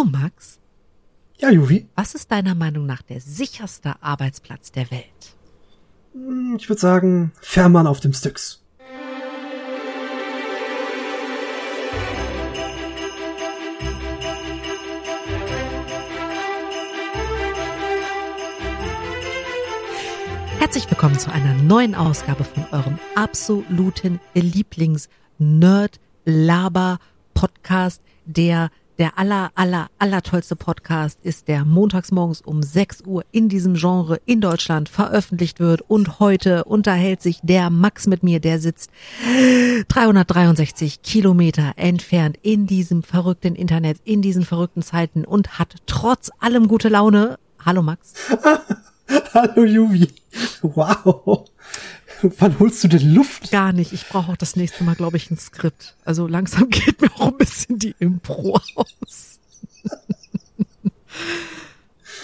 Du, Max, Ja, Juvi. was ist deiner Meinung nach der sicherste Arbeitsplatz der Welt? Hm, Ich würde sagen, Fährmann auf dem Styx. Herzlich willkommen zu einer neuen Ausgabe von eurem absoluten Lieblings-Nerd-Laber-Podcast. Der, der aller, aller, aller tollste Podcast ist, der montags morgens um 6 Uhr in diesem Genre in Deutschland veröffentlicht wird. Und heute unterhält sich der Max mit mir, der sitzt 363 Kilometer entfernt in diesem verrückten Internet, in diesen verrückten Zeiten und hat trotz allem gute Laune. Hallo Max. Hallo, Juvi. Wow. Wann holst du denn Luft? Gar nicht. Ich brauche auch das nächste Mal, glaube ich, ein Skript. Also langsam geht mir auch ein bisschen die Impro aus.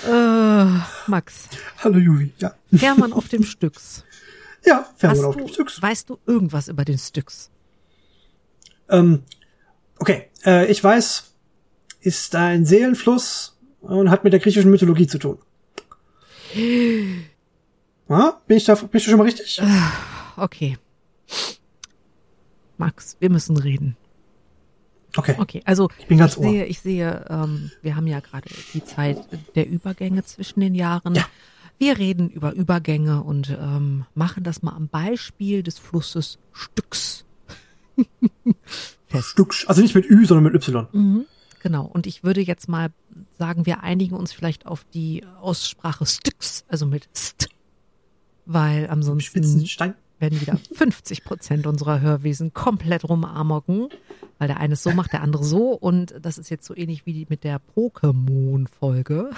äh, Max, Hallo, Juvi. Ja. Hermann auf dem Stücks. Ja, Fährmann auf dem Styx. weißt du irgendwas über den Stücks? Ähm, okay, äh, ich weiß, ist ein Seelenfluss und hat mit der griechischen Mythologie zu tun. Ah, bin ich da, bin ich da schon mal richtig? Okay. Max, wir müssen reden. Okay. Okay, also ich, bin ganz Ohr. sehe, ich sehe, ähm, wir haben ja gerade die Zeit der Übergänge zwischen den Jahren. Ja. Wir reden über Übergänge und ähm, machen das mal am Beispiel des Flusses Styx. Fest. Stück, also nicht mit Ü, sondern mit Y. Mhm, genau. Und ich würde jetzt mal sagen, wir einigen uns vielleicht auf die Aussprache Styx, also mit St. Weil ansonsten werden wieder 50 Prozent unserer Hörwesen komplett rumamocken, weil der eine es so macht, der andere so. Und das ist jetzt so ähnlich wie mit der Pokémon-Folge.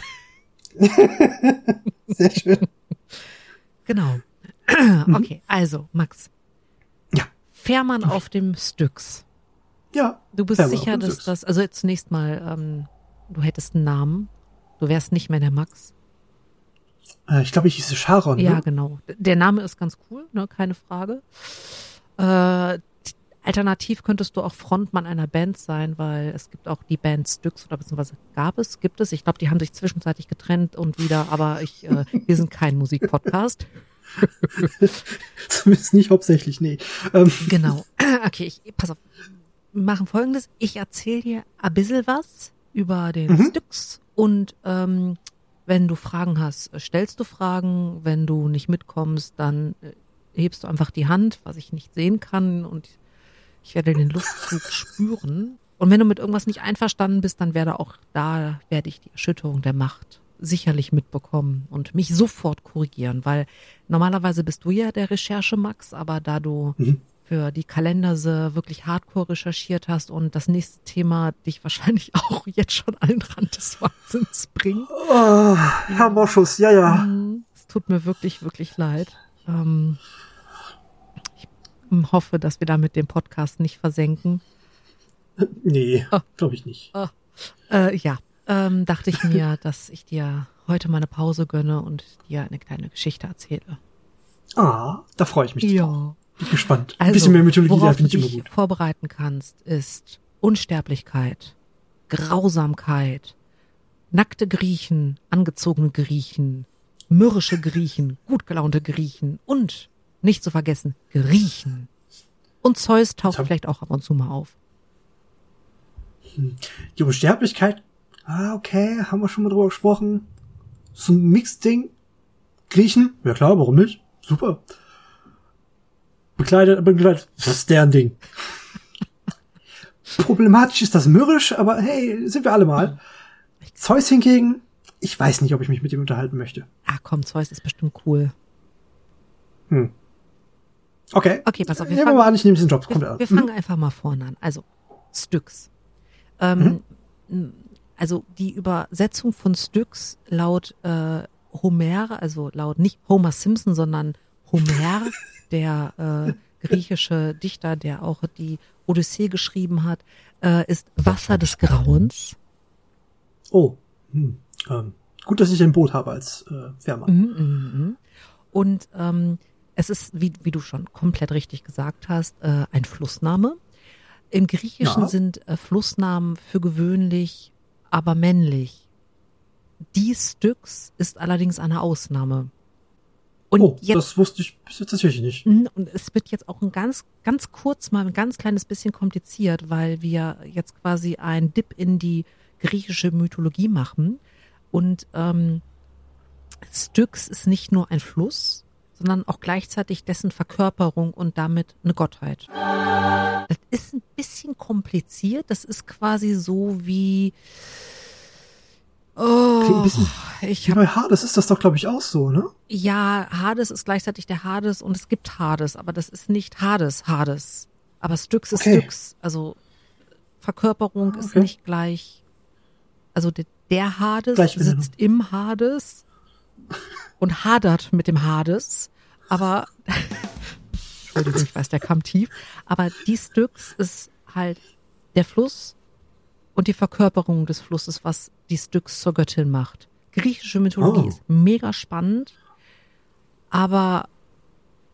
Sehr schön. Genau. Okay, also, Max. Ja. Fährmann auf dem Styx. Ja. Du bist Fährmann sicher, dass Styx. das, also zunächst mal, ähm, du hättest einen Namen. Du wärst nicht mehr der Max. Äh, ich glaube, ich hieße Sharon. Ja, Ne? genau. Der Name ist ganz cool, ne? keine Frage. Äh, alternativ könntest du auch Frontmann einer Band sein, weil es gibt auch die Band Styx oder beziehungsweise gab es, gibt es. Ich glaube, die haben sich zwischenzeitlich getrennt und wieder, aber ich, äh, wir sind kein Musikpodcast. Zumindest nicht hauptsächlich, nee. Ähm, Genau. Okay, ich, pass auf. Wir machen folgendes. Ich erzähle dir ein bisschen was über den Mhm. Styx und ähm, wenn du Fragen hast, stellst du Fragen. Wenn du nicht mitkommst, dann äh, hebst du einfach die Hand, was ich nicht sehen kann und ich werde den Luftzug spüren. Und wenn du mit irgendwas nicht einverstanden bist, dann werde auch da, werde ich die Erschütterung der Macht sicherlich mitbekommen und mich sofort korrigieren, weil normalerweise bist du ja der Recherche Max, aber da du Mhm. Für die Kalenderse wirklich hardcore recherchiert hast und das nächste Thema dich wahrscheinlich auch jetzt schon an den Rand des Wahnsinns bringt. oh, Herr Moschus, ja, ja. Mhm. Es tut mir wirklich, wirklich leid. Ähm, ich hoffe, dass wir damit den Podcast nicht versenken. Nee, Ah. glaube ich nicht. Äh, ja, ähm, dachte ich mir, dass ich dir heute mal eine Pause gönne und dir eine kleine Geschichte erzähle. Ah, da freue ich mich drauf. Bin gespannt. Ein Also, bisschen mehr Mythologie, da finde ich immer gut. vorbereiten kannst, ist Unsterblichkeit, Grausamkeit, nackte Griechen, angezogene Griechen, mürrische Griechen, gut gelaunte Griechen und, nicht zu vergessen, Griechen. Und Zeus taucht vielleicht auch ab und zu mal auf. Die Unsterblichkeit, ah, okay, haben wir schon mal drüber gesprochen. So ein Mix-Ding. Griechen, ja klar, warum nicht? Super. Bekleidet, bekleidet, das ist deren Ding. Problematisch ist das mürrisch, aber hey, sind wir alle mal. Zeus hingegen, ich weiß nicht, ob ich mich mit ihm unterhalten möchte. Ah, komm, Zeus ist bestimmt cool. Hm. Okay. Okay, pass auf, wir Nehmen wir fangen- mal an, ich nehme diesen Job. Kommt Wir, an. wir fangen einfach mal vorne an. Also, Styx. Ähm, m, Also, die Übersetzung von Styx laut äh, Homer, also laut nicht Homer Simpson, sondern Homer, der äh, griechische Dichter, der auch die Odyssee geschrieben hat, äh, ist Wasser des Grauens. Oh. Hm. Ähm, gut, dass ich ein Boot habe als äh, Fährmann. Mhm, mhm, mhm. Und ähm, es ist, wie, wie du schon komplett richtig gesagt hast, äh, ein Flussname. Im Griechischen Ja. sind äh, Flussnamen für gewöhnlich aber männlich. Die Styx ist allerdings eine Ausnahme. Und oh, jetzt, das wusste ich bis jetzt tatsächlich nicht. Mm, und es wird jetzt auch ein ganz, ganz kurz mal ein ganz kleines bisschen kompliziert, weil wir jetzt quasi ein Dip in die griechische Mythologie machen. Und ähm, Styx ist nicht nur ein Fluss, sondern auch gleichzeitig dessen Verkörperung und damit eine Gottheit. Das ist ein bisschen kompliziert. Das ist quasi so wie Klingt ein Oh, bisschen ich hab, bei Hades ist das doch, glaube ich, auch so, ne? ja, Hades ist gleichzeitig der Hades und es gibt Hades, aber das ist nicht Hades, Hades. Aber Styx ist Okay. Styx. Also Verkörperung ist Okay. nicht gleich. Also der, der Hades Gleichbenennung. sitzt im Hades und hadert mit dem Hades, aber Entschuldigung, ich weiß, der kam tief. Aber die Styx ist halt der Fluss und die Verkörperung des Flusses, was die Styx zur Göttin macht. Griechische Mythologie Oh. ist mega spannend, aber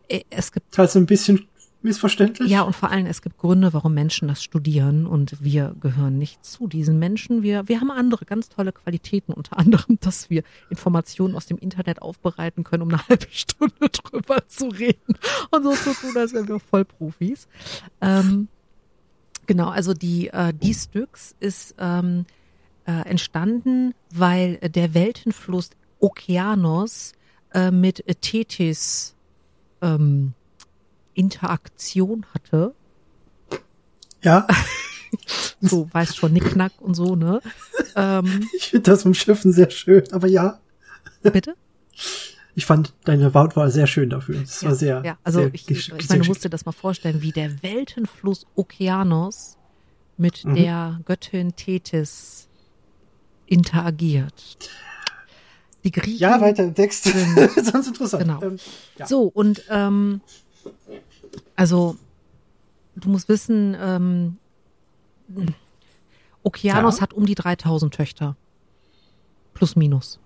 äh, es gibt Teils ein bisschen missverständlich. ja, und vor allem, es gibt Gründe, warum Menschen das studieren und wir gehören nicht zu diesen Menschen. Wir, wir haben andere ganz tolle Qualitäten, unter anderem, dass wir Informationen aus dem Internet aufbereiten können, um eine halbe Stunde drüber zu reden und so zu tun, als wären wir Vollprofis. Ähm, genau, also die, äh, die Styx ist ähm, äh, entstanden, weil der Weltenfluss Okeanos äh, mit Tethys ähm, Interaktion hatte. Ja, So, weißt schon, Nicknack und so, ne? Ähm, ich finde das im Schiffen sehr schön, aber ja, bitte? Ich fand deine Wortwahl sehr schön dafür. Das war sehr, ja, also sehr ich, ich meine, du musst dir das mal vorstellen, wie der Weltenfluss Okeanos mit Mhm. der Göttin Tethys interagiert. Die Griechen. Ja, weiter im Text. Sonst interessant. Genau. Ähm, ja. So, und ähm, also du musst wissen, ähm, Okeanos Ja. hat um die 3000 Töchter. Plus minus.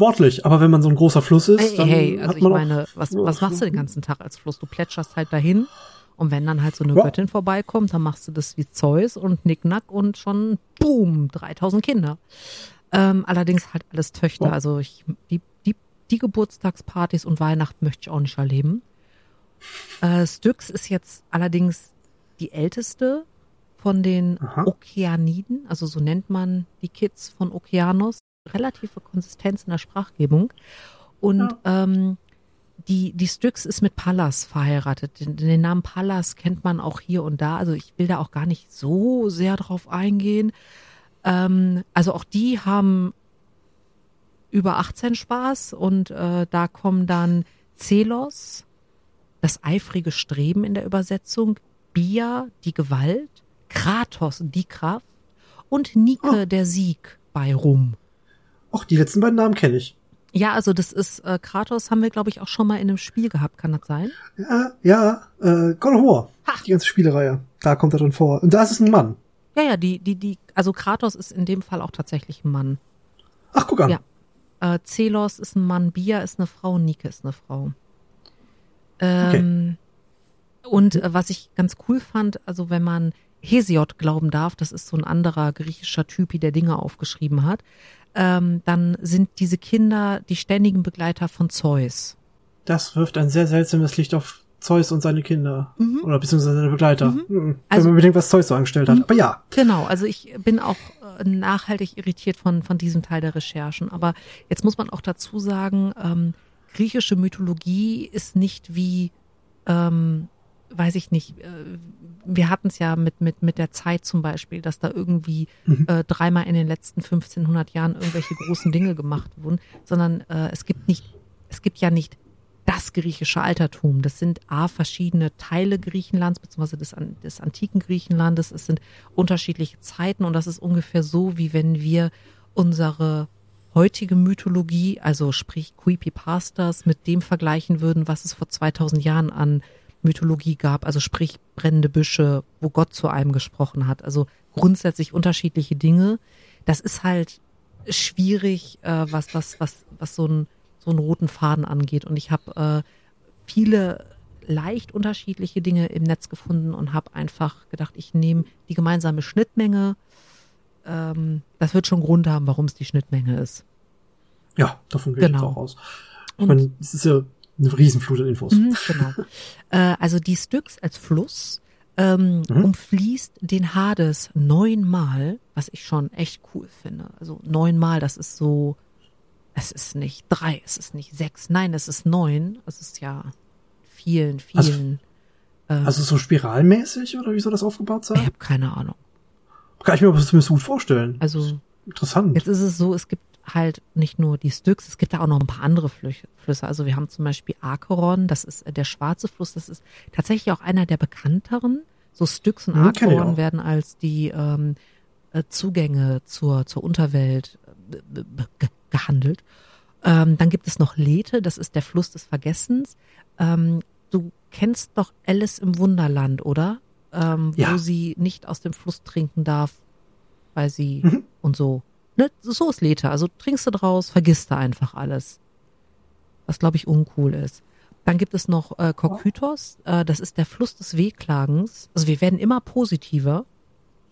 Sportlich, aber wenn man so ein großer Fluss ist, Hey, dann hey, also hat ich meine, was, was machst du den ganzen Tag als Fluss? Du plätscherst halt dahin und wenn dann halt so eine Ja. Göttin vorbeikommt, dann machst du das wie Zeus und Nicknack und schon boom, 3000 Kinder. Ähm, allerdings halt alles Töchter, Ja. also ich, die, die, die Geburtstagspartys und Weihnachten möchte ich auch nicht erleben. Äh, Styx ist jetzt allerdings die älteste von den Aha. Okeaniden, also so nennt man die Kids von Okeanos. Relative Konsistenz in der Sprachgebung. Und ähm, die, die Styx ist mit Pallas verheiratet. Den, den Namen Pallas kennt man auch hier und da. Also ich will da auch gar nicht so sehr drauf eingehen. Ähm, also auch die haben über 18 Spaß und äh, da kommen dann Zelos, das eifrige Streben in der Übersetzung, Bia, die Gewalt, Kratos, die Kraft und Nike, Oh. der Sieg bei rum. Och, die letzten beiden Namen kenne ich. Ja, also das ist äh, Kratos haben wir glaube ich auch schon mal in einem Spiel gehabt, kann das sein? Ja, ja, äh, God of War. Ha. Die ganze Spielereihe. Da kommt er drin vor. Und da ist es ein Mann. Ja, ja, die die die also Kratos ist in dem Fall auch tatsächlich ein Mann. Ach, guck an. Ja. Äh, Zelos ist ein Mann, Bia ist eine Frau, Nike ist eine Frau. Ähm, Und äh, was ich ganz cool fand, also wenn man Hesiod glauben darf, das ist so ein anderer griechischer Typi, der Dinge aufgeschrieben hat, ähm, dann sind diese Kinder die ständigen Begleiter von Zeus. Das wirft ein sehr seltsames Licht auf Zeus und seine Kinder. Mhm. Oder beziehungsweise seine Begleiter. Mhm. Wenn Also- man bedenkt, was Zeus so angestellt hat. Mhm. Aber ja. Genau, also ich bin auch äh, nachhaltig irritiert von, von diesem Teil der Recherchen. Aber jetzt muss man auch dazu sagen, ähm, griechische Mythologie ist nicht wie, ähm, weiß ich nicht, äh, wir hatten es ja mit, mit, mit der Zeit zum Beispiel, dass da irgendwie Mhm. äh, dreimal in den letzten 1500 Jahren irgendwelche großen Dinge gemacht wurden, sondern äh, es gibt nicht, es gibt ja nicht das griechische Altertum. Das sind A, verschiedene Teile Griechenlands, beziehungsweise des, an- des antiken Griechenlandes. Es sind unterschiedliche Zeiten und das ist ungefähr so, wie wenn wir unsere heutige Mythologie, also sprich Creepypastas, mit dem vergleichen würden, was es vor 2000 Jahren an Mythologie gab, also sprich brennende Büsche, wo Gott zu einem gesprochen hat. Also grundsätzlich unterschiedliche Dinge. Das ist halt schwierig, äh, was, was, was, was so, ein, so einen roten Faden angeht. Und ich habe äh, viele leicht unterschiedliche Dinge im Netz gefunden und habe einfach gedacht, ich nehme die gemeinsame Schnittmenge ähm, das wird schon Grund haben, warum es die Schnittmenge ist. Ja, davon gehe ich Genau. jetzt auch aus. Ich meine, es ist ja eine Riesenflut an Infos. Mhm, genau. äh, also die Styx als Fluss ähm, Mhm. umfließt den Hades neunmal, was ich schon echt cool finde. Also neunmal, das ist so, es ist nicht drei, es ist nicht sechs, nein, es ist neun. Es ist ja vielen, Also- vielen. ähm, Also so spiralmäßig oder wie soll das aufgebaut ich sein? habe keine Ahnung. Kann ich mir aber zumindest gut vorstellen. Also Interessant. Jetzt ist es so, es gibt halt nicht nur die Styx, es gibt da auch noch ein paar andere Flüsse. Also wir haben zum Beispiel Acheron, das ist äh, der schwarze Fluss, das ist tatsächlich auch einer der bekannteren. So Styx und Hm, ich Acheron werden als die ähm, äh, Zugänge zur, zur Unterwelt äh, ge- gehandelt. Ähm, dann gibt es noch Lethe, das ist der Fluss des Vergessens. Ähm, du kennst doch Alice im Wunderland, oder? Ähm, wo Ja. sie nicht aus dem Fluss trinken darf, weil sie Mhm. und so. Ne? So ist Lethe. Also trinkst du draus, vergisst du einfach alles. Was, glaube ich, uncool ist. Dann gibt es noch äh, Kokytos, äh, das ist der Fluss des Wehklagens. Also wir werden immer positiver.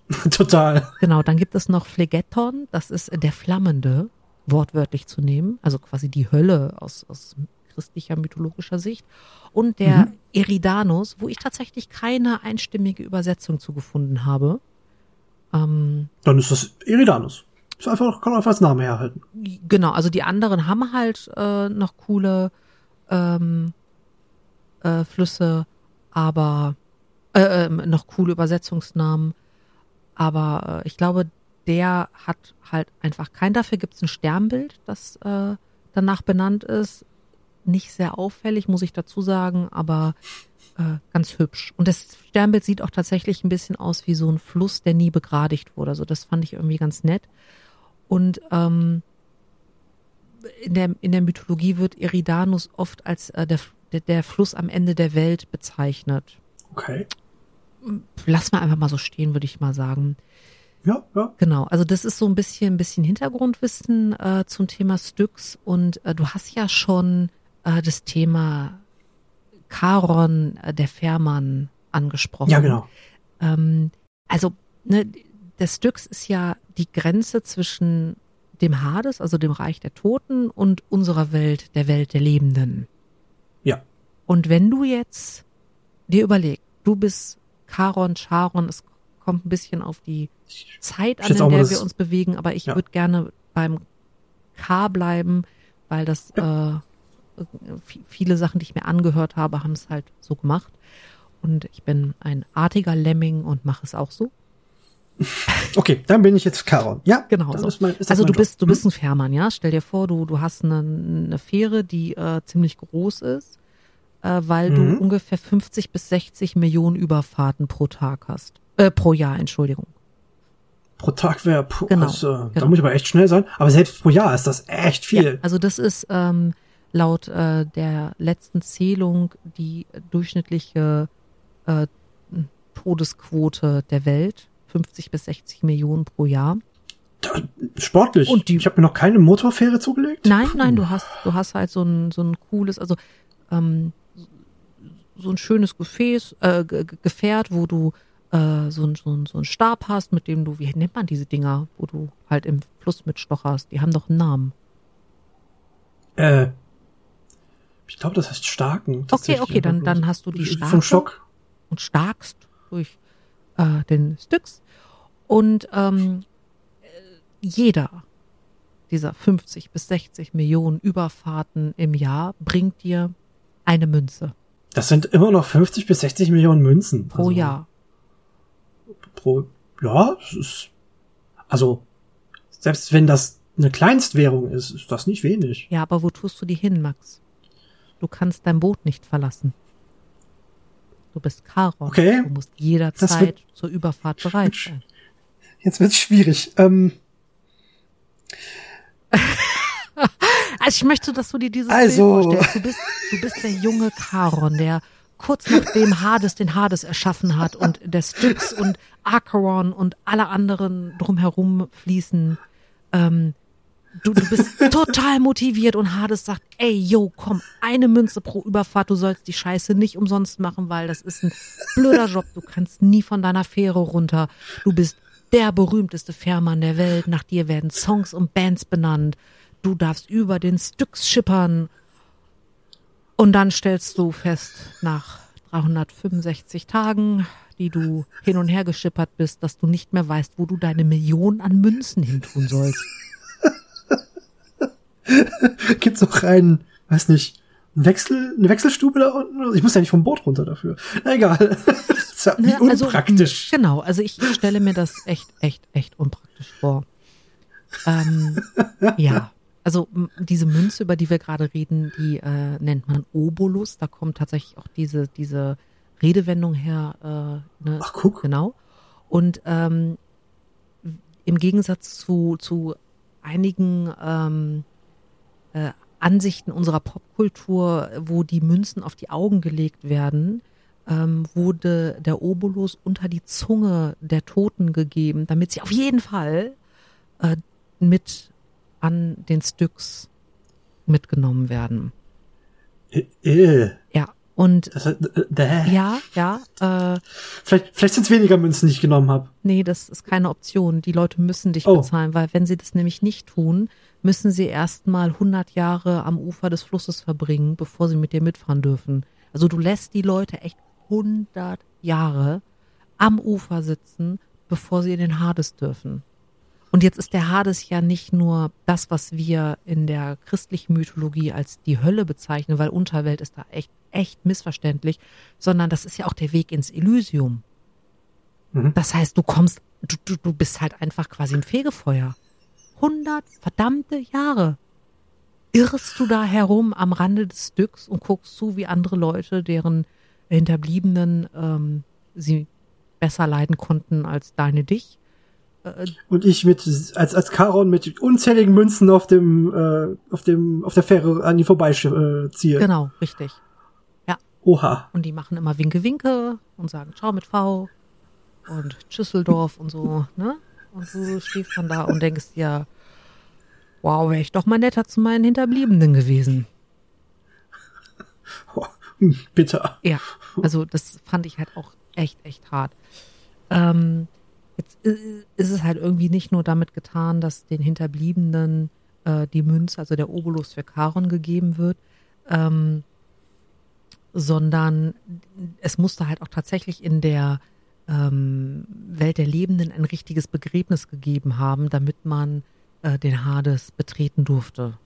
Total. Genau, dann gibt es noch Phlegeton, das ist der Flammende, wortwörtlich zu nehmen, also quasi die Hölle aus, aus christlicher mythologischer Sicht. Und der Mhm. Eridanus, wo ich tatsächlich keine einstimmige Übersetzung zu gefunden habe. Ähm, Dann ist das Eridanus. Ist einfach, kann einfach als Name herhalten. Genau, also die anderen haben halt äh, noch coole ähm, äh, Flüsse, aber äh, ähm, noch coole Übersetzungsnamen. Aber äh, ich glaube, der hat halt einfach keinen. Dafür gibt es ein Sternbild, das äh, danach benannt ist. Nicht sehr auffällig, muss ich dazu sagen, aber äh, ganz hübsch. Und das Sternbild sieht auch tatsächlich ein bisschen aus wie so ein Fluss, der nie begradigt wurde. Also das fand ich irgendwie ganz nett. Und ähm, in, der, in der Mythologie wird Eridanus oft als äh, der, der, Fluss am Ende der Welt bezeichnet. Okay. Lass mal einfach mal so stehen, würde ich mal sagen. Ja, ja. Genau, also das ist so ein bisschen, ein bisschen Hintergrundwissen äh, zum Thema Styx und äh, du hast ja schon äh, das Thema Charon, äh, der Fährmann, angesprochen. Ja, genau. Ähm, also, ne, der Styx ist ja die Grenze zwischen dem Hades, also dem Reich der Toten, und unserer Welt, der Welt der Lebenden. Ja. Und wenn du jetzt dir überlegst, du bist Charon, Charon, es kommt ein bisschen auf die Zeit an, in der wir uns bewegen, aber ich Ja. würde gerne beim K bleiben, weil das äh, vi- viele Sachen, die ich mir angehört habe, haben es halt so gemacht. Und ich bin ein artiger Lemming und mache es auch so. Okay, dann bin ich jetzt Charon. Ja, Genau so. ist mein, ist Also du Job. bist, du bist ein Fährmann, ja? Stell dir vor, du, du hast eine, eine Fähre, die äh, ziemlich groß ist, äh, weil Mhm. du ungefähr 50 bis 60 Millionen Überfahrten pro Tag hast. Äh, pro Jahr, Entschuldigung. Pro Tag wäre, Genau, das, äh, da genau. muss ich aber echt schnell sein. Aber selbst pro Jahr ist das echt viel. Ja, also das ist ähm, laut äh, der letzten Zählung die durchschnittliche äh, Todesquote der Welt. 50 bis 60 Millionen pro Jahr. Sportlich. Und die- ich habe mir noch keine Motorfähre zugelegt. Nein, Puh. nein, du hast, du hast halt so ein, so ein cooles, also ähm, so ein schönes Gefäß, äh, Ge- Ge- Gefährt, wo du äh, so, ein, so, ein, so ein Stab hast, mit dem du, wie nennt man diese Dinger, wo du halt im Fluss mitstocherst? Die haben doch einen Namen. Äh, ich glaube, das heißt Starken. Okay, okay, dann, dann hast du die Starke Vom Schock. und starkst durch äh, den Styx. Und ähm, äh, jeder dieser 50 bis 60 Millionen Überfahrten im Jahr bringt dir eine Münze Das sind immer noch 50 bis 60 Millionen Münzen. pro Also, Jahr. Pro, ja, es ist, also, selbst wenn das eine Kleinstwährung ist, ist das nicht wenig. Ja, aber wo tust du die hin, Max? Du kannst dein Boot nicht verlassen. Du bist Charon. Okay. Du musst jederzeit wird- zur Überfahrt bereit sein. Jetzt wird's schwierig. Ähm, Also ich möchte, dass du dir dieses Also- Bild vorstellst. Du bist, du bist der junge Charon, der kurz nachdem Hades den Hades erschaffen hat und der Styx und Acheron und alle anderen drumherum fließen. Ähm, du, du bist total motiviert und Hades sagt, ey, yo, komm, eine Münze pro Überfahrt, du sollst die Scheiße nicht umsonst machen, weil das ist ein blöder Job, du kannst nie von deiner Fähre runter. Du bist der berühmteste Fährmann der Welt. Nach dir werden Songs und Bands benannt. Du darfst über den Styx schippern. Und dann stellst du fest, nach 365 Tagen, die du hin und her geschippert bist, dass du nicht mehr weißt, wo du deine Millionen an Münzen hintun sollst. Gibt's auch einen, weiß nicht, einen Wechsel, eine Wechselstube da unten? Ich muss ja nicht vom Boot runter dafür. Na, egal. Wie Ne, also, unpraktisch. genau, also ich stelle mir das echt, echt, echt unpraktisch vor. Ähm, ja, also diese Münze, über die wir gerade reden, die äh, nennt man Obolus. Da kommt tatsächlich auch diese, diese Redewendung her. Äh, ne? Ach, guck. Genau. Und ähm, im Gegensatz zu, zu einigen ähm, äh, Ansichten unserer Popkultur, wo die Münzen auf die Augen gelegt werden, ähm, wurde der Obolus unter die Zunge der Toten gegeben, damit sie auf jeden Fall äh, mit an den Styx mitgenommen werden. Äh, äh. Ja, und Das, äh, äh, ja, ja, äh, Vielleicht, vielleicht sind es weniger Münzen, die ich genommen habe. nee, das ist keine Option. Die Leute müssen dich Oh. bezahlen, weil wenn sie das nämlich nicht tun, müssen sie erstmal 100 Jahre am Ufer des Flusses verbringen, bevor sie mit dir mitfahren dürfen. Also du lässt die Leute echt 100 Jahre am Ufer sitzen, bevor sie in den Hades dürfen. Und jetzt ist der Hades ja nicht nur das, was wir in der christlichen Mythologie als die Hölle bezeichnen, weil Unterwelt ist da echt, echt missverständlich, sondern das ist ja auch der Weg ins Elysium. Mhm. Das heißt, du kommst, du, du, du bist halt einfach quasi im Fegefeuer. 100 verdammte Jahre irrst du da herum am Rande des Stücks und guckst zu, wie andere Leute, deren Hinterbliebenen ähm, sie besser leiden konnten als deine dich. Äh, Und ich mit als als Charon mit unzähligen Münzen auf dem äh, auf dem auf der Fähre an die vorbeiziehe. Äh, ziehe. genau, richtig. Oha. Und die machen immer Winke Winke und sagen Ciao mit V und Schüsseldorf und so, ne? Und du stehst dann da und denkst dir, wow, wäre ich doch mal netter zu meinen Hinterbliebenen gewesen. Oh, hm, bitter. Ja, also das fand ich halt auch echt, echt hart. Ähm, jetzt i- ist es halt irgendwie nicht nur damit getan, dass den Hinterbliebenen äh, die Münze, also der Obolus für Charon gegeben wird, ähm, sondern es musste halt auch tatsächlich in der ähm, Welt der Lebenden ein richtiges Begräbnis gegeben haben, damit man äh, den Hades betreten durfte.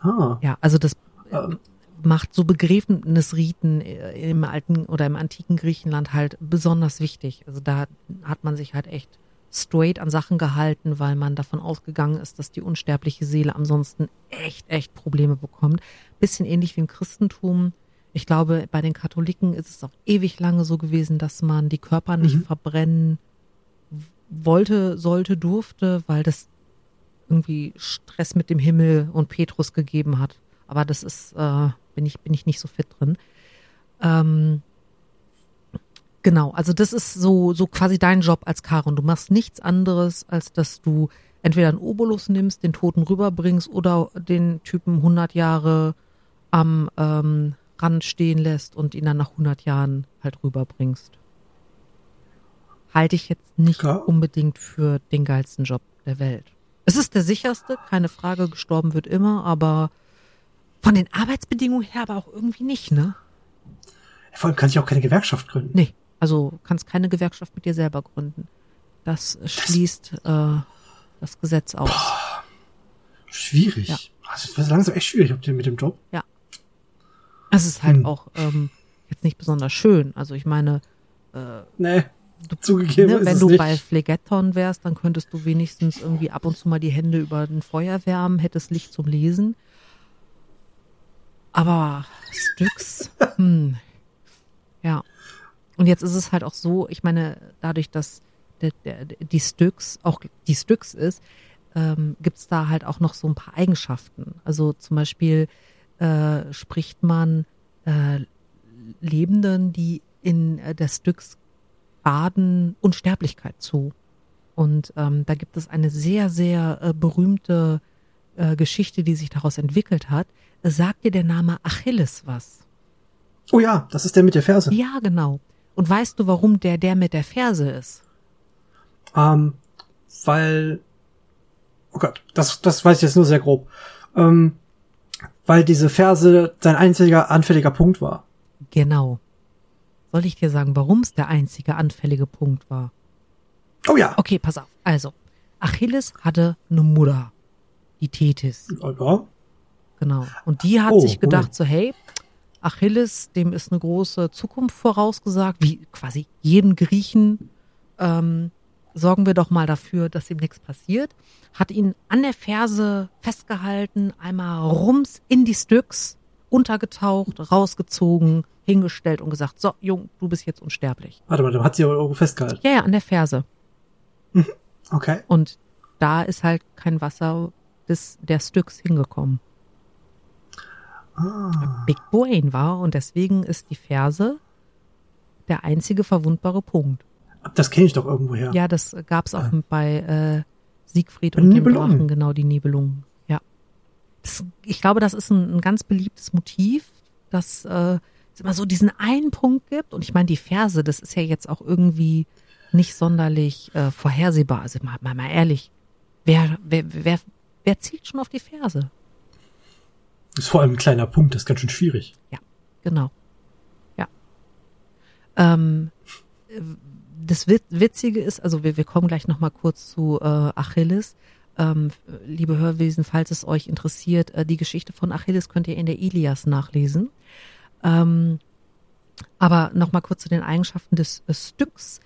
Ah. Ja, also das Ähm. macht so Begräbnisriten äh, im alten oder im antiken Griechenland halt besonders wichtig. Also da hat man sich halt echt straight an Sachen gehalten, weil man davon ausgegangen ist, dass die unsterbliche Seele ansonsten echt, echt Probleme bekommt. Bisschen ähnlich wie im Christentum. Ich glaube, bei den Katholiken ist es auch ewig lange so gewesen, dass man die Körper nicht Mhm. verbrennen wollte, sollte, durfte, weil das irgendwie Stress mit dem Himmel und Petrus gegeben hat. Aber das ist, äh, bin ich, bin ich nicht so fit drin. Ähm, genau, also das ist so, so quasi dein Job als Charon. Du machst nichts anderes, als dass du entweder einen Obolus nimmst, den Toten rüberbringst oder den Typen 100 Jahre am ähm, Rand stehen lässt und ihn dann nach 100 Jahren halt rüberbringst. Halte ich jetzt nicht Ja. unbedingt für den geilsten Job der Welt. Es ist der sicherste, keine Frage, gestorben wird immer, aber von den Arbeitsbedingungen her aber auch irgendwie nicht, ne? Vor allem kann ich auch keine Gewerkschaft gründen. Nee, also kannst keine Gewerkschaft mit dir selber gründen. Das schließt äh, das Gesetz aus. Schwierig. Ja. Also, das ist langsam echt schwierig mit dem- mit dem Job. Es ist halt Hm. auch ähm, jetzt nicht besonders schön. Also ich meine, Nee, zugegeben ne, wenn du nicht. bei Phlegeton wärst, dann könntest du wenigstens irgendwie ab und zu mal die Hände über den Feuer wärmen, hättest Licht zum Lesen. Aber Styx, hm, ja. Und jetzt ist es halt auch so, ich meine, dadurch, dass der, der, die Styx auch die Styx ist, ähm, gibt's da halt auch noch so ein paar Eigenschaften. Also zum Beispiel äh, spricht man äh, Lebenden, die in äh, der Styx baden, Unsterblichkeit zu. Und ähm, da gibt es eine sehr, sehr äh, berühmte äh, Geschichte, die sich daraus entwickelt hat. Sagt dir der Name Achilles was? Oh ja, das ist der mit der Ferse. Ja, genau. Und weißt du, warum der der mit der Ferse ist? Ähm, weil, oh Gott, das, das weiß ich jetzt nur sehr grob. Ähm, weil diese Verse sein einziger anfälliger Punkt war. Genau. Soll ich dir sagen, warum es der einzige anfällige Punkt war? Oh ja. Okay, pass auf. Also, Achilles hatte eine Mutter, die Tethys. Ja. Genau. Und die hat Oh, sich gedacht, oh. so, hey, Achilles, dem ist eine große Zukunft vorausgesagt, wie quasi jedem Griechen. Ähm, sorgen wir doch mal dafür, dass ihm nichts passiert. Hat ihn an der Ferse festgehalten, einmal rums in die Styx, untergetaucht, rausgezogen, hingestellt und gesagt, so, Jung, du bist jetzt unsterblich. Warte mal, hat sie aber irgendwo festgehalten. Ja, ja, an der Ferse. Okay. Und da ist halt kein Wasser des, der Styx hingekommen. Ah. Big Brain war und deswegen ist die Ferse der einzige verwundbare Punkt. Das kenne ich doch irgendwoher. Ja, das gab's auch bei äh, Siegfried und dem Nibelungen. Drachen, genau, die Nibelungen. Ja. Das, ich glaube, das ist ein, ein ganz beliebtes Motiv, dass äh, es immer so diesen einen Punkt gibt. Und ich meine, die Verse, das ist ja jetzt auch irgendwie nicht sonderlich äh, vorhersehbar. Also mal, mal, mal ehrlich, wer, wer, wer, wer zielt schon auf die Verse? Ist vor allem ein kleiner Punkt, das ist ganz schön schwierig. Ja, genau. Ja. Ähm, äh, das Wit- Witzige ist, also wir, wir kommen gleich nochmal kurz zu äh, Achilles. Ähm, liebe Hörwesen, falls es euch interessiert, äh, die Geschichte von Achilles könnt ihr in der Ilias nachlesen. Ähm, aber nochmal kurz zu den Eigenschaften des äh, Stücks.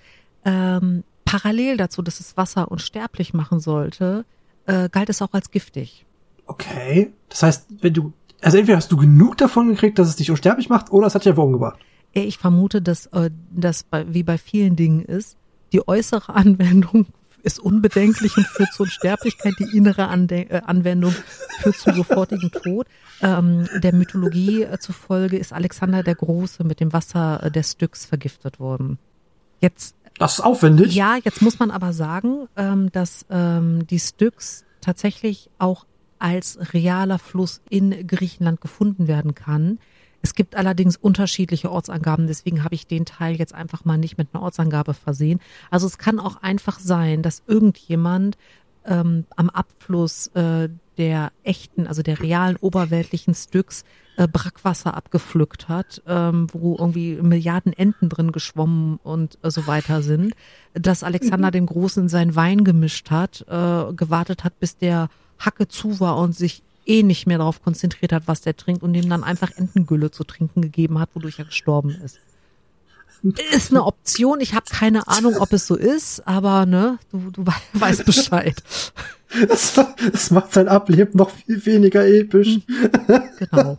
Ähm, parallel dazu, dass es Wasser unsterblich machen sollte, äh, galt es auch als giftig. Okay. Das heißt, wenn du, also entweder hast du genug davon gekriegt, dass es dich unsterblich macht, oder es hat dich einfach umgebracht. Ich vermute, dass äh, das bei, wie bei vielen Dingen ist, die äußere Anwendung ist unbedenklich und führt zur Unsterblichkeit, die innere Ande äh, Anwendung führt zum sofortigen Tod. Ähm, der Mythologie äh, zufolge ist Alexander der Große mit dem Wasser äh, des Styx vergiftet worden. Jetzt Das ist aufwendig. ja, jetzt muss man aber sagen, ähm, dass ähm, die Styx tatsächlich auch als realer Fluss in Griechenland gefunden werden kann. Es gibt allerdings unterschiedliche Ortsangaben, deswegen habe ich den Teil jetzt einfach mal nicht mit einer Ortsangabe versehen. Also es kann auch einfach sein, dass irgendjemand ähm, am Abfluss äh, der echten, also der realen oberweltlichen Styx äh, Brackwasser abgepflückt hat, ähm, wo irgendwie Milliarden Enten drin geschwommen und äh, so weiter sind, dass Alexander den Großen in seinen Wein gemischt hat, äh, gewartet hat, bis der Hacke zu war und sich eh nicht mehr darauf konzentriert hat, was der trinkt und ihm dann einfach Entengülle zu trinken gegeben hat, wodurch er gestorben ist. Ist eine Option. Ich habe keine Ahnung, ob es so ist, aber ne, du, du we- weißt Bescheid. Das, das macht sein Ableben noch viel weniger episch. Genau.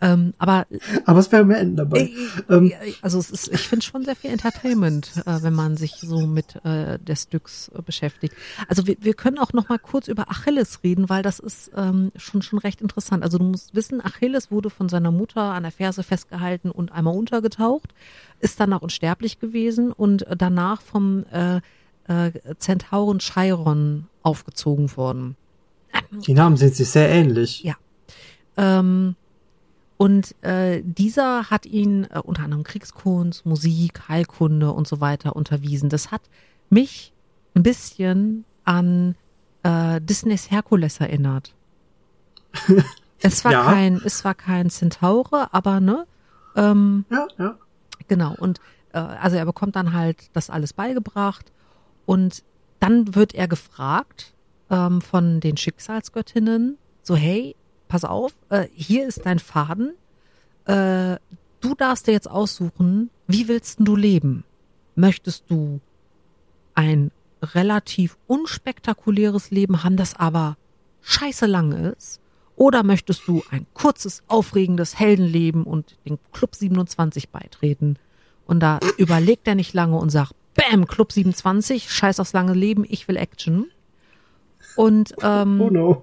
Ähm, aber Aber es wäre mehr Enden dabei. Ähm, äh, also es ist, ich finde schon sehr viel Entertainment, äh, wenn man sich so mit äh, der Styx äh, beschäftigt. Also wir, wir können auch noch mal kurz über Achilles reden, weil das ist ähm, schon schon recht interessant. Also du musst wissen, Achilles wurde von seiner Mutter an der Ferse festgehalten und einmal untergetaucht, ist danach unsterblich gewesen und danach vom äh, äh, Zentauren Chiron aufgezogen worden. die Namen sind sich sehr ähnlich. Ja. Ähm, und äh, dieser hat ihn äh, unter anderem Kriegskunst, Musik, Heilkunde und so weiter unterwiesen. Das hat mich ein bisschen an äh, Disneys Herkules erinnert. es war Ja. kein, es war kein Centaure, aber ne, ähm, Ja, ja. Genau. Und äh, also er bekommt dann halt das alles beigebracht und dann wird er gefragt ähm, von den Schicksalsgöttinnen, so hey, pass auf, äh, hier ist dein Faden. Äh, du darfst dir jetzt aussuchen, wie willst du leben? Möchtest du ein relativ unspektakuläres Leben haben, das aber scheiße lang ist? Oder möchtest du ein kurzes, aufregendes Heldenleben und den Club 27 beitreten? Und da überlegt er nicht lange und sagt, Bam, Club 27, scheiß aufs lange Leben, ich will Action. Und ähm, Oh no.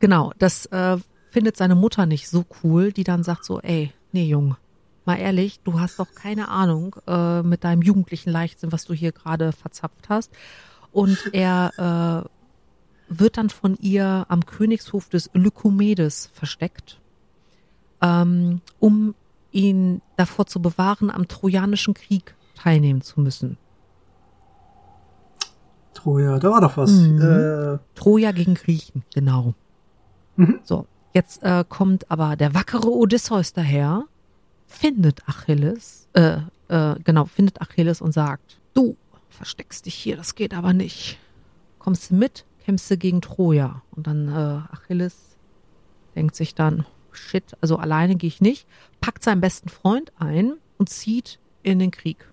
Genau, das äh, findet seine Mutter nicht so cool, die dann sagt so, ey, nee, Jung, mal ehrlich, du hast doch keine Ahnung äh, mit deinem jugendlichen Leichtsinn, was du hier gerade verzapft hast. Und er äh, wird dann von ihr am Königshof des Lykomedes versteckt, ähm, um ihn davor zu bewahren, am Trojanischen Krieg teilnehmen zu müssen. Troja, da war doch was. Mhm. Äh, Troja gegen Griechen, genau. Mhm. So, jetzt äh, kommt aber der wackere Odysseus daher, findet Achilles, äh, äh, genau, findet Achilles und sagt, du versteckst dich hier, das geht aber nicht. Kommst mit, kämpfst du gegen Troja. Und dann äh, Achilles denkt sich dann, shit, also alleine gehe ich nicht, packt seinen besten Freund ein und zieht in den Krieg.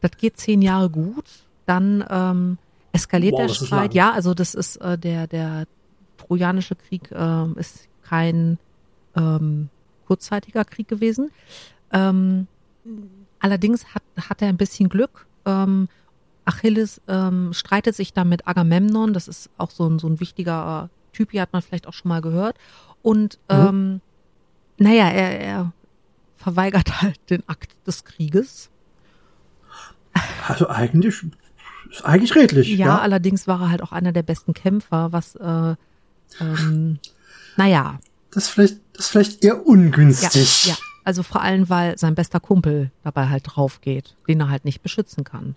Das geht zehn Jahre gut, dann ähm, eskaliert Wow, der Streit. Ja, also das ist äh, der der trojanische Krieg ähm, ist kein ähm, kurzzeitiger Krieg gewesen. Ähm, allerdings hat hat er ein bisschen Glück. Ähm, Achilles ähm, streitet sich dann mit Agamemnon. Das ist auch so ein so ein wichtiger äh, Typ. Hier hat man vielleicht auch schon mal gehört. Und ähm, naja, er, er verweigert halt den Akt des Krieges. also eigentlich ist eigentlich redlich. Ja, Ja, allerdings war er halt auch einer der besten Kämpfer, was, äh, ähm, naja, Das ist vielleicht, das ist vielleicht eher ja, ungünstig. ja. Also vor allem, weil sein bester Kumpel dabei halt drauf geht, den er halt nicht beschützen kann.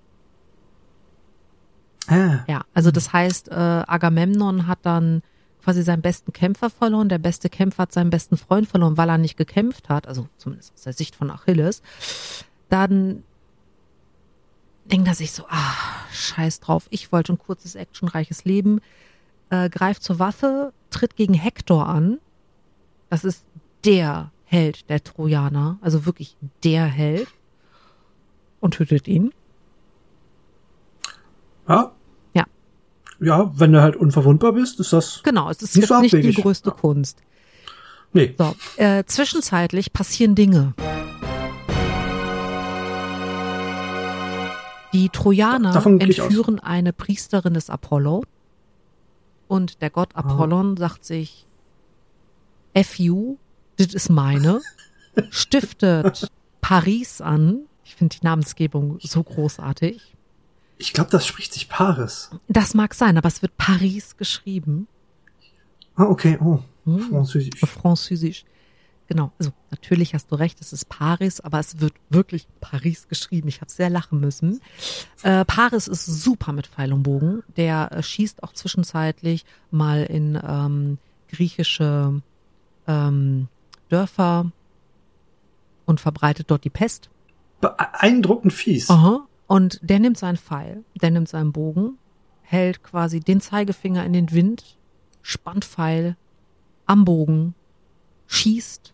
Ah, Ja, also das heißt, äh, Agamemnon hat dann quasi seinen besten Kämpfer verloren, der beste Kämpfer hat seinen besten Freund verloren, weil er nicht gekämpft hat, also zumindest aus der Sicht von Achilles. Dann denkt er sich so, ah, scheiß drauf, ich wollte ein kurzes, actionreiches Leben, äh, greift zur Waffe, tritt gegen Hektor an. Das ist der Held der Trojaner, also wirklich der Held. Und tötet ihn. ja. Ja. Ja, wenn du halt unverwundbar bist, ist das. Genau, es ist Nicht so nicht die größte Ja. Kunst. Nee. So, äh, zwischenzeitlich passieren Dinge. Die Trojaner Davon entführen eine Priesterin des Apollo und der Gott Apollon sagt sich, F you, das ist meine, stiftet Paris an. Ich finde die Namensgebung so großartig. Ich glaube, das spricht sich Paris. Das mag sein, aber es wird Paris geschrieben. Ah, okay. Oh, Hm. Französisch. Französisch. Genau, also natürlich hast du recht, es ist Paris, aber es wird wirklich Paris geschrieben. Ich habe sehr lachen müssen. Äh, Paris ist super mit Pfeil und Bogen. Der äh, schießt auch zwischenzeitlich mal in ähm, griechische ähm, Dörfer und verbreitet dort die Pest. Beeindruckend fies. Aha. Und der nimmt seinen Pfeil, der nimmt seinen Bogen, hält quasi den Zeigefinger in den Wind, spannt Pfeil am Bogen, schießt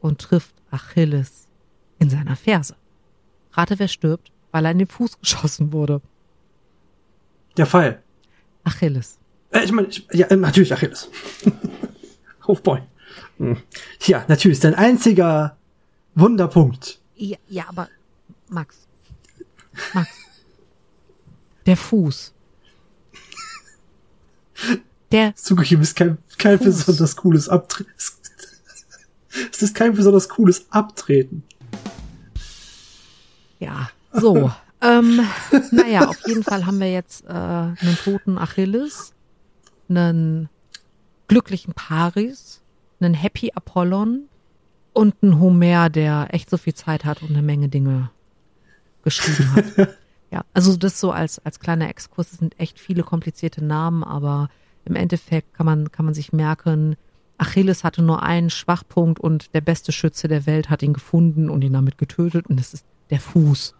und trifft Achilles in seiner Ferse. Rate, wer stirbt, weil er in den Fuß geschossen wurde. Der Pfeil. Achilles. Äh, ich meine, ich, ja, äh, natürlich Achilles. oh boy. Hm. Ja, natürlich, dein einziger Wunderpunkt. Ja, ja, aber Max. Max. Der Fuß. Der, Zugegeben ist kein, kein Fuß. besonders cooles Abtreten. Es ist kein besonders cooles Abtreten. ja, so. ähm, naja, auf jeden Fall haben wir jetzt äh, einen toten Achilles, einen glücklichen Paris, einen Happy Apollon und einen Homer, der echt so viel Zeit hat und eine Menge Dinge geschrieben hat. Ja, also das so als, als kleiner Exkurs, es sind echt viele komplizierte Namen, aber im Endeffekt kann man, kann man sich merken, Achilles hatte nur einen Schwachpunkt und der beste Schütze der Welt hat ihn gefunden und ihn damit getötet und es ist der Fuß.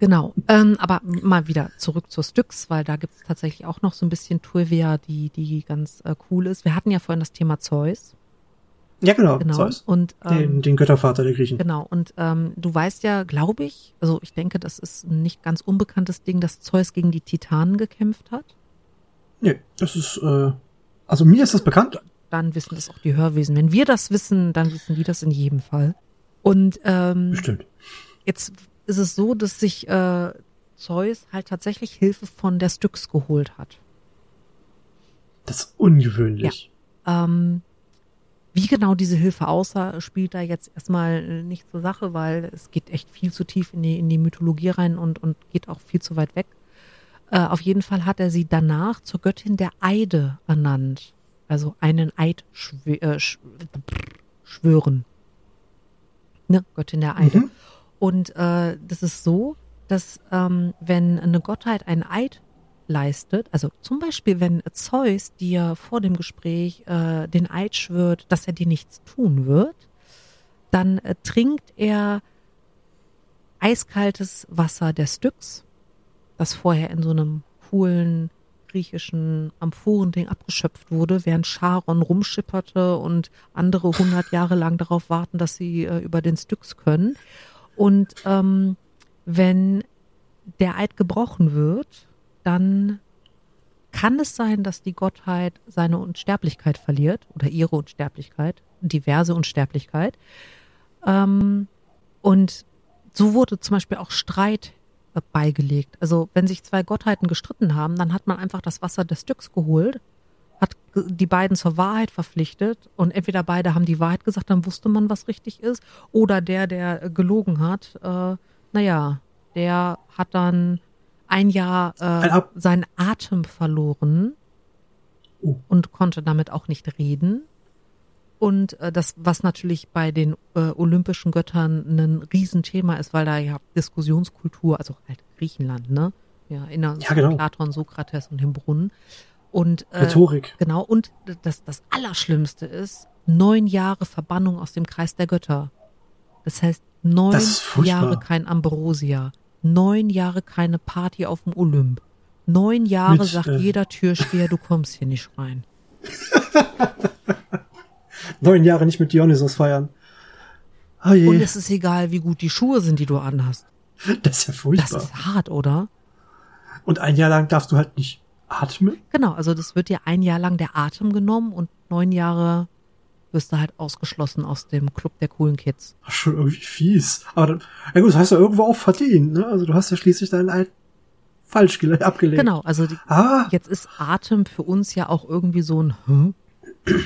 Genau, ähm, aber mal wieder zurück zur Styx, weil da gibt es tatsächlich auch noch so ein bisschen Trivia, die, die ganz äh, cool ist. Wir hatten ja vorhin das Thema Zeus, Ja, genau. genau, Zeus. und ähm, Den, den Göttervater der Griechen. Genau, und ähm, du weißt ja, glaube ich, also ich denke, das ist ein nicht ganz unbekanntes Ding, dass Zeus gegen die Titanen gekämpft hat. Nee, das ist, äh, also mir ist das bekannt. Dann wissen das auch die Hörwesen. Wenn wir das wissen, dann wissen die das in jedem Fall. Und ähm, Bestimmt. jetzt ist es so, dass sich äh, Zeus halt tatsächlich Hilfe von der Styx geholt hat. Das ist ungewöhnlich. Ähm, wie genau diese Hilfe aussah, spielt da jetzt erstmal nicht zur Sache, weil es geht echt viel zu tief in die, in die Mythologie rein und, und geht auch viel zu weit weg. Äh, auf jeden Fall hat er sie danach zur Göttin der Eide ernannt. Also einen Eid schwö äh, sch schwören. Ne? Göttin der Eide. Mhm. Und äh, das ist so, dass ähm, wenn eine Gottheit einen Eid leistet, also zum Beispiel, wenn Zeus dir vor dem Gespräch äh, den Eid schwört, dass er dir nichts tun wird, dann äh, trinkt er eiskaltes Wasser der Styx, das vorher in so einem coolen griechischen Amphorending abgeschöpft wurde, während Charon rumschipperte und andere hundert Jahre lang darauf warten, dass sie äh, über den Styx können. Und ähm, wenn der Eid gebrochen wird, dann kann es sein, dass die Gottheit seine Unsterblichkeit verliert oder ihre Unsterblichkeit, diverse Unsterblichkeit. Ähm, und so wurde zum Beispiel auch Streit beigelegt. Also wenn sich zwei Gottheiten gestritten haben, dann hat man einfach das Wasser des Stücks geholt, hat die beiden zur Wahrheit verpflichtet und entweder beide haben die Wahrheit gesagt, dann wusste man, was richtig ist, oder der, der gelogen hat, äh, naja, der hat dann ein Jahr äh, seinen Atem verloren oh. und konnte damit auch nicht reden. Und äh, das, was natürlich bei den äh, olympischen Göttern ein Riesenthema ist, weil da ja Diskussionskultur, also halt Griechenland, ne? Ja, erinnern ja, genau. Platon, Sokrates und dem Brunnen. Und äh, Rhetorik. Genau, und das, das Allerschlimmste ist, neun Jahre Verbannung aus dem Kreis der Götter. Das heißt, neun das Jahre kein Ambrosia neun Jahre keine Party auf dem Olymp. Neun Jahre Mit, sagt äh, jeder Türsteher, du kommst hier nicht rein. neun Jahre nicht mit Dionysos feiern. Oh Und es ist egal, wie gut die Schuhe sind, die du anhast. Das ist ja furchtbar. Das ist hart, oder? Und ein Jahr lang darfst du halt nicht atmen? Genau, also das wird dir ein Jahr lang der Atem genommen und neun Jahre wirst du halt ausgeschlossen aus dem Club der coolen Kids. Ach, schon irgendwie fies. Aber dann, ja gut, das hast du irgendwo auch verdient, ne? Also du hast ja schließlich deinen Eid falsch abgelegt. Genau, also die, ah. jetzt ist Atem für uns ja auch irgendwie so ein hm?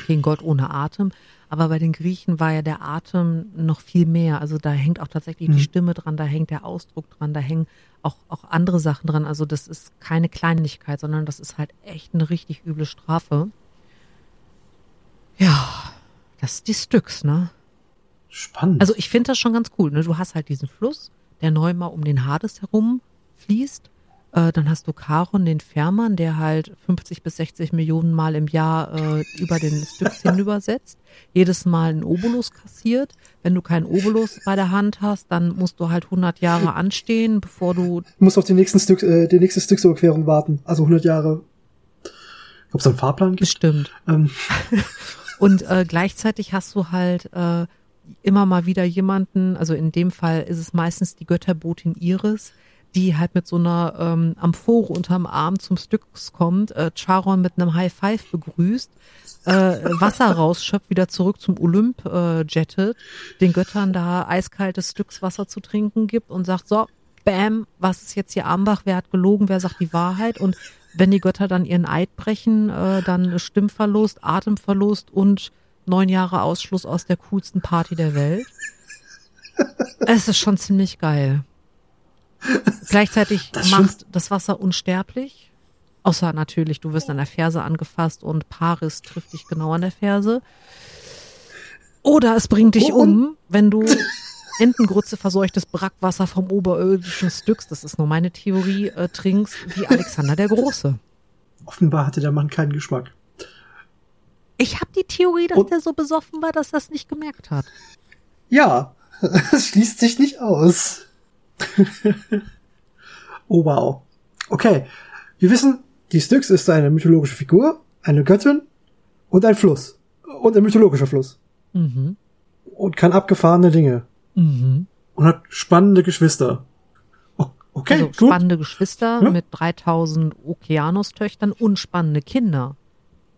Kein Gott ohne Atem. Aber bei den Griechen war ja der Atem noch viel mehr. Also da hängt auch tatsächlich hm. die Stimme dran, da hängt der Ausdruck dran, da hängen auch, auch andere Sachen dran. Also das ist keine Kleinigkeit, sondern das ist halt echt eine richtig üble Strafe. Ja, das ist die Styx, ne? Spannend. Also ich finde das schon ganz cool. Ne? Du hast halt diesen Fluss, der neu mal um den Hades herum fließt. Äh, dann hast du Charon, den Fährmann, der halt 50 bis 60 Millionen Mal im Jahr äh, über den Styx hinübersetzt. Jedes Mal einen Obolus kassiert. Wenn du keinen Obolus bei der Hand hast, dann musst du halt 100 Jahre anstehen, bevor du... Du musst auf die, nächsten Stück, äh, die nächste Styx-Überquerung warten. Also 100 Jahre. Ob es einen Fahrplan gibt? Bestimmt. Ähm. Und äh, gleichzeitig hast du halt äh, immer mal wieder jemanden, also in dem Fall ist es meistens die Götterbotin Iris, die halt mit so einer ähm, Amphore unterm Arm zum Styx kommt, äh, Charon mit einem High Five begrüßt, äh, Wasser rausschöpft, wieder zurück zum Olymp äh, jettet, den Göttern da eiskaltes Styx Wasser zu trinken gibt und sagt, so, bam, was ist jetzt hier Armbach, wer hat gelogen, wer sagt die Wahrheit und wenn die Götter dann ihren Eid brechen, äh, dann Stimmverlust, Atemverlust und neun Jahre Ausschluss aus der coolsten Party der Welt. es ist schon ziemlich geil. Gleichzeitig das macht das Wasser unsterblich. Außer natürlich, du wirst an der Ferse angefasst und Paris trifft dich genau an der Ferse. Oder es bringt dich oh, um, wenn du Entengrütze verseuchtes Brackwasser vom oberirdischen Styx, das ist nur meine Theorie, äh, trinkst wie Alexander der Große. Offenbar hatte der Mann keinen Geschmack. Ich habe die Theorie, dass Und der so besoffen war, dass er es nicht gemerkt hat. Ja, es schließt sich nicht aus. oh wow. Okay, wir wissen, die Styx ist eine mythologische Figur, eine Göttin und ein Fluss. Und ein mythologischer Fluss. Mhm. Und kann abgefahrene Dinge. Mhm. Und hat spannende Geschwister. Okay, also gut. spannende Geschwister ja? mit 3000 Okeanos-Töchtern und spannende Kinder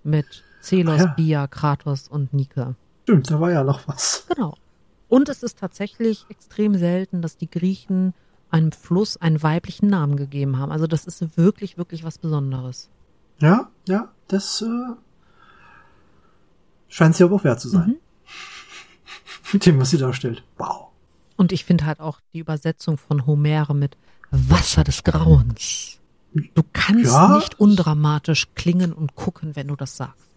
mit Celos, ja. Bia, Kratos und Nike. Stimmt, da war ja noch was. Genau. Und es ist tatsächlich extrem selten, dass die Griechen einem Fluss einen weiblichen Namen gegeben haben. Also das ist wirklich, wirklich was Besonderes. Ja, ja, das äh, scheint sie aber auch wert zu sein. Mhm. Mit dem, was sie darstellt. Wow. Und ich finde halt auch die Übersetzung von Homere mit Wasser des Grauens. Du kannst ja? nicht undramatisch klingen und gucken, wenn du das sagst.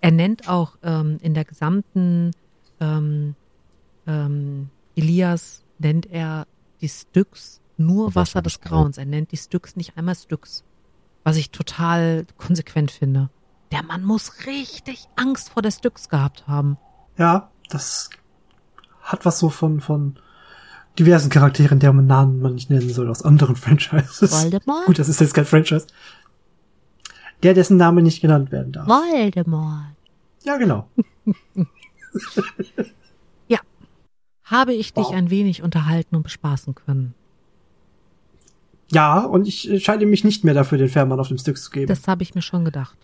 Er nennt auch ähm, in der gesamten ähm, ähm, Elias nennt er die Styx nur Wasser des Grauens. Er nennt die Styx nicht einmal Styx, was ich total konsequent finde. Der Mann muss richtig Angst vor der Styx gehabt haben. Ja, das hat was so von, von diversen Charakteren, deren Namen man nicht nennen soll, aus anderen Franchises. Voldemort? Gut, das ist jetzt kein Franchise. Der, dessen Name nicht genannt werden darf. Voldemort. Ja, genau. Habe ich dich Wow. ein wenig unterhalten und bespaßen können? Ja, und ich entscheide mich nicht mehr dafür, den Fährmann auf dem Styx zu geben. Das habe ich mir schon gedacht.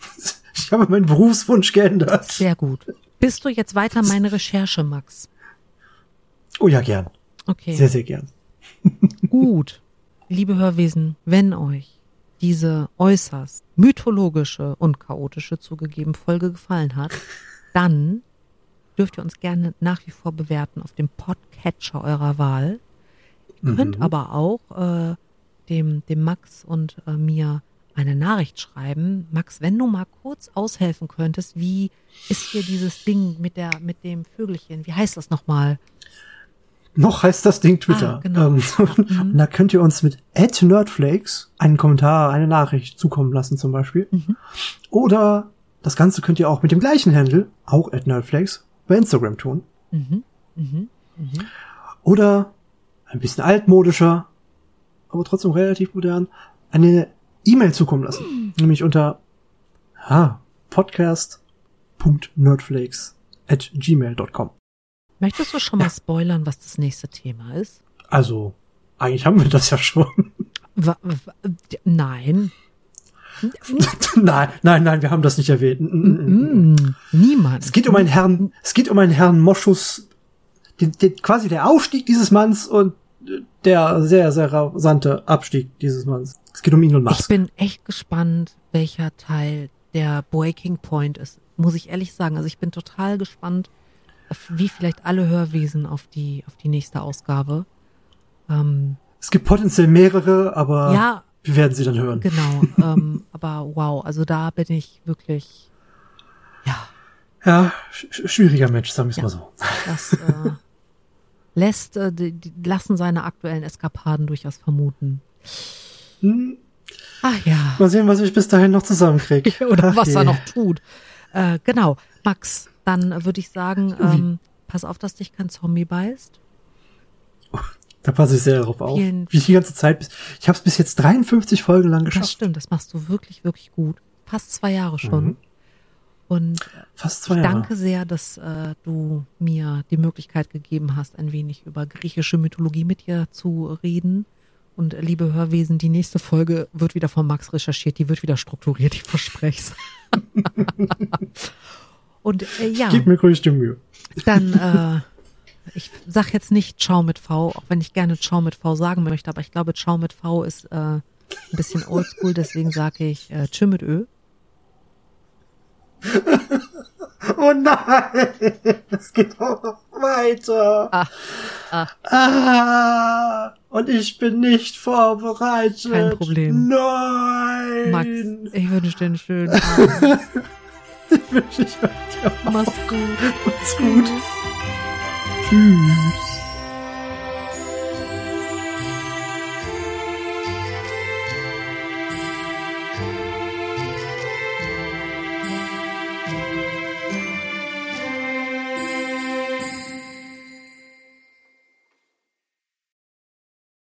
ich habe meinen Berufswunsch geändert. Sehr gut. Bist du jetzt weiter meine Recherche, Max? Oh ja, gern. Okay. Sehr, sehr gern. Gut. Liebe Hörwesen, wenn euch diese äußerst mythologische und chaotische zugegeben Folge gefallen hat, dann dürft ihr uns gerne nach wie vor bewerten auf dem Podcatcher eurer Wahl. Ihr könnt Mhm. aber auch äh, dem, dem Max und äh, mir eine Nachricht schreiben. Max, wenn du mal kurz aushelfen könntest, wie ist hier dieses Ding mit der mit dem Vögelchen? Wie heißt das nochmal? Noch heißt das Ding Twitter. Ah, genau. Ähm, mhm. da könnt ihr uns mit @nerdflakes einen Kommentar, eine Nachricht zukommen lassen zum Beispiel. Mhm. Oder das Ganze könnt ihr auch mit dem gleichen Handle, auch @nerdflakes, bei Instagram tun. Mhm. Mhm. Mhm. Oder ein bisschen altmodischer, aber trotzdem relativ modern, eine E-Mail zukommen lassen. Nämlich unter ja, podcast.nerdflakes at gmail.com. Möchtest du schon mal spoilern, was das nächste Thema ist? Also, eigentlich haben wir das ja schon. Wa- Nein. nein, nein, nein, wir haben das nicht erwähnt. Mm, mm, niemand. Es geht um einen Herrn, es geht um einen Herrn Moschus, den, den, quasi der Aufstieg dieses Manns und der sehr, sehr rasante Abstieg dieses Manns. Es geht um Elon Ich Musk. bin echt gespannt, welcher Teil der Breaking Point ist. Muss ich ehrlich sagen. Also ich bin total gespannt, wie vielleicht alle Hörwesen auf die, auf die nächste Ausgabe. Ähm, Es gibt potenziell mehrere, aber ja, wir werden sie dann hören. genau. ähm, aber wow, also da bin ich wirklich, ja, Ja, sch sch- schwieriger Mensch, sagen wir es Ja. mal so. das äh, lässt, äh, die, die lassen seine aktuellen Eskapaden durchaus vermuten. Hm, Ach ja. mal sehen, was ich bis dahin noch zusammenkriege. Oder Ach was er je. noch tut. Äh, genau. Max, dann würde ich sagen, ähm, pass auf, dass dich kein Zombie beißt. Da passe ich sehr darauf auf. Vielen- Wie ich die ganze Zeit bis, ich habe es bis jetzt 53 Folgen lang Das geschafft. stimmt, das machst du wirklich, wirklich gut. Fast zwei Jahre schon. Mhm. Und Fast zwei ich Jahre. danke sehr, dass äh, du mir die Möglichkeit gegeben hast, ein wenig über griechische Mythologie mit dir zu reden. Und äh, liebe Hörwesen, die nächste Folge wird wieder von Max recherchiert, die wird wieder strukturiert, ich verspreche es. Und äh, ja. Gib mir größte Mühe. Dann, äh, ich sag jetzt nicht Ciao mit V, auch wenn ich gerne Ciao mit V sagen möchte, aber ich glaube, Ciao mit V ist äh, ein bisschen oldschool, deswegen sage ich äh, Tschö mit Ö. Oh nein, es geht auch noch weiter. Ah, ah. Ah, und ich bin nicht vorbereitet. Kein Problem. Nein. Max, ich wünsche dir einen schönen Abend. Wünsche ich euch auch. Mach's gut. Macht's gut. shoes.